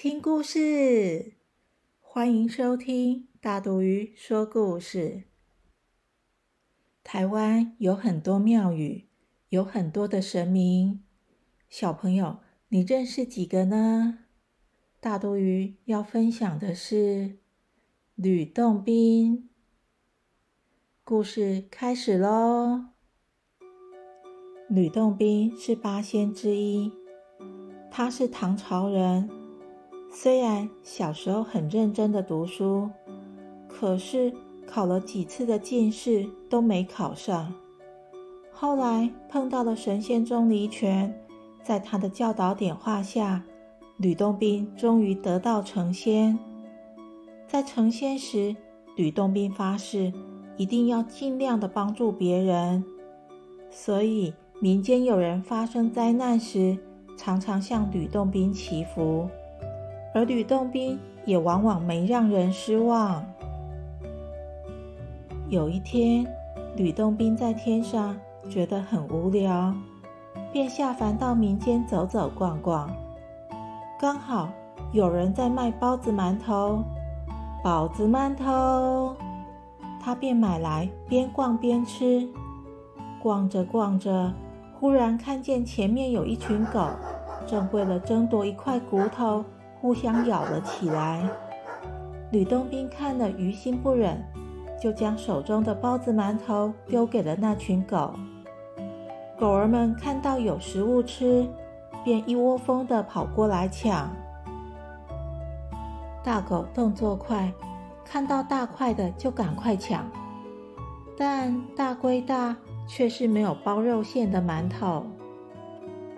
听故事！欢迎收听大肚鱼说故事。台湾有很多庙宇，有很多的神明。小朋友，你认识几个呢？大肚鱼要分享的是吕洞宾。故事开始喽！吕洞宾是八仙之一。他是唐朝人，虽然小时候很认真的读书，可是考了几次的进士都没考上。后来碰到了神仙钟离权，在他的教导点化下，吕洞宾终于得道成仙。在成仙时，吕洞宾发誓一定要尽量的帮助别人，所以民间有人发生灾难时。常常向吕洞宾祈福，而吕洞宾也往往没让人失望。有一天，吕洞宾在天上觉得很无聊，便下凡到民间走走逛逛。刚好有人在卖包子馒头，包子馒头，他便买来边逛边吃。逛着逛着。忽然看见前面有一群狗，正为了争夺一块骨头互相咬了起来。吕洞宾看了于心不忍，就将手中的包子馒头丢给了那群狗。狗儿们看到有食物吃，便一窝蜂地跑过来抢。大狗动作快，看到大块的就赶快抢，但大归大。却是没有包肉馅的馒头，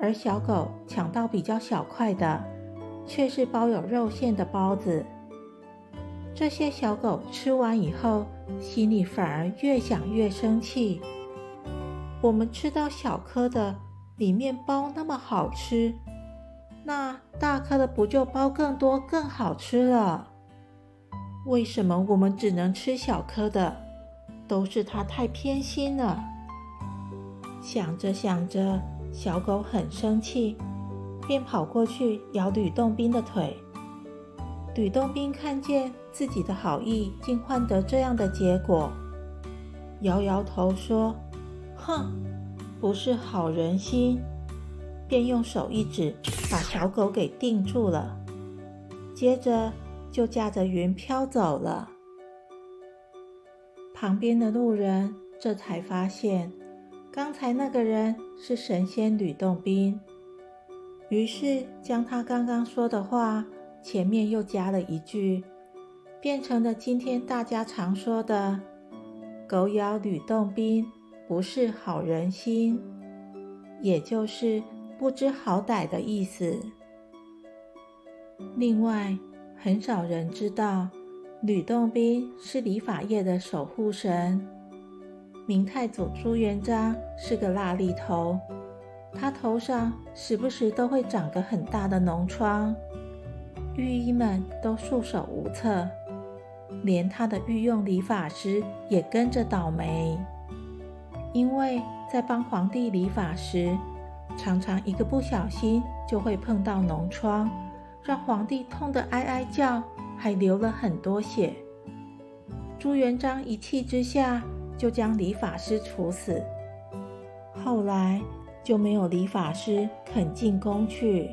而小狗抢到比较小块的，却是包有肉馅的包子。这些小狗吃完以后，心里反而越想越生气。我们吃到小颗的，里面包那么好吃，那大颗的不就包更多更好吃了？为什么我们只能吃小颗的？都是它太偏心了。想着想着，小狗很生气，便跑过去咬吕洞宾的腿。吕洞宾看见自己的好意竟换得这样的结果，摇摇头说：“哼，不是好人心。”便用手一指，把小狗给定住了。接着就驾着云飘走了。旁边的路人这才发现。刚才那个人是神仙吕洞宾，于是将他刚刚说的话前面又加了一句，变成了今天大家常说的“狗咬吕洞宾，不是好人心”，也就是不知好歹的意思。另外，很少人知道吕洞宾是理发业的守护神。明太祖朱元璋是个蜡痢头，他头上时不时都会长个很大的脓疮，御医们都束手无策，连他的御用理发师也跟着倒霉，因为在帮皇帝理发时，常常一个不小心就会碰到脓疮，让皇帝痛得哀哀叫，还流了很多血。朱元璋一气之下。就将理发师处死，后来就没有理发师肯进宫去。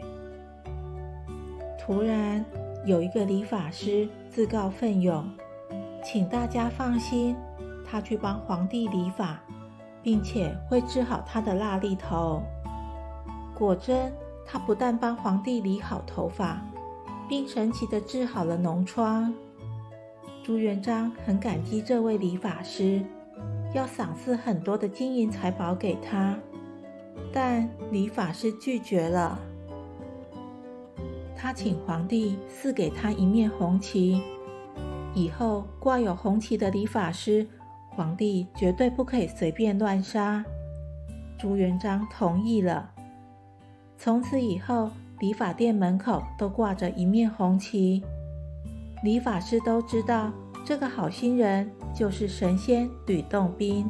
突然有一个理发师自告奋勇，请大家放心，他去帮皇帝理发，并且会治好他的蜡痢头。果真，他不但帮皇帝理好头发，并神奇的治好了脓疮。朱元璋很感激这位理发师。要赏赐很多的金银财宝给他，但理发师拒绝了。他请皇帝赐给他一面红旗，以后挂有红旗的理发师，皇帝绝对不可以随便乱杀。朱元璋同意了。从此以后，理发店门口都挂着一面红旗，理发师都知道这个好心人就是神仙吕洞宾。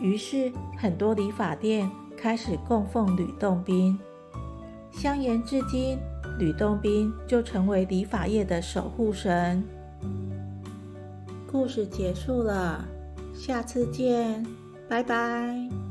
于是，很多理发店开始供奉吕洞宾。相沿至今，吕洞宾就成为理发业的守护神。故事结束了，下次见，拜拜。